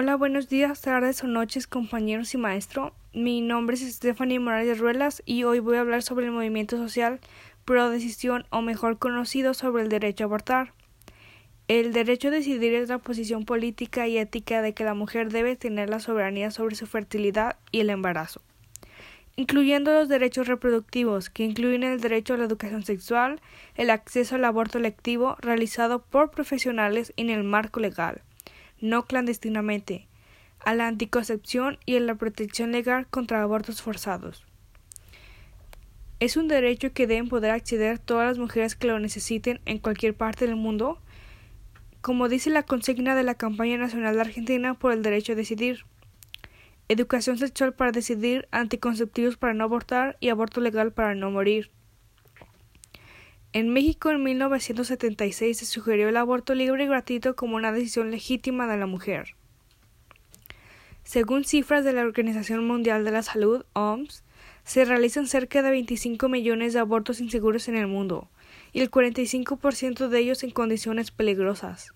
Hola, buenos días, tardes o noches, compañeros y maestro. Mi nombre es Stephanie Morales Ruelas y hoy voy a hablar sobre el movimiento social pro decisión o mejor conocido sobre el derecho a abortar. El derecho a decidir es la posición política y ética de que la mujer debe tener la soberanía sobre su fertilidad y el embarazo, incluyendo los derechos reproductivos, que incluyen el derecho a la educación sexual, el acceso al aborto electivo realizado por profesionales en el marco legal no clandestinamente, a la anticoncepción y a la protección legal contra abortos forzados. Es un derecho que deben poder acceder todas las mujeres que lo necesiten en cualquier parte del mundo, como dice la consigna de la campaña nacional de Argentina por el derecho a decidir. Educación sexual para decidir, anticonceptivos para no abortar y aborto legal para no morir. En México en 1976 se sugirió el aborto libre y gratuito como una decisión legítima de la mujer. Según cifras de la Organización Mundial de la Salud, OMS, se realizan cerca de 25 millones de abortos inseguros en el mundo, y el 45% de ellos en condiciones peligrosas.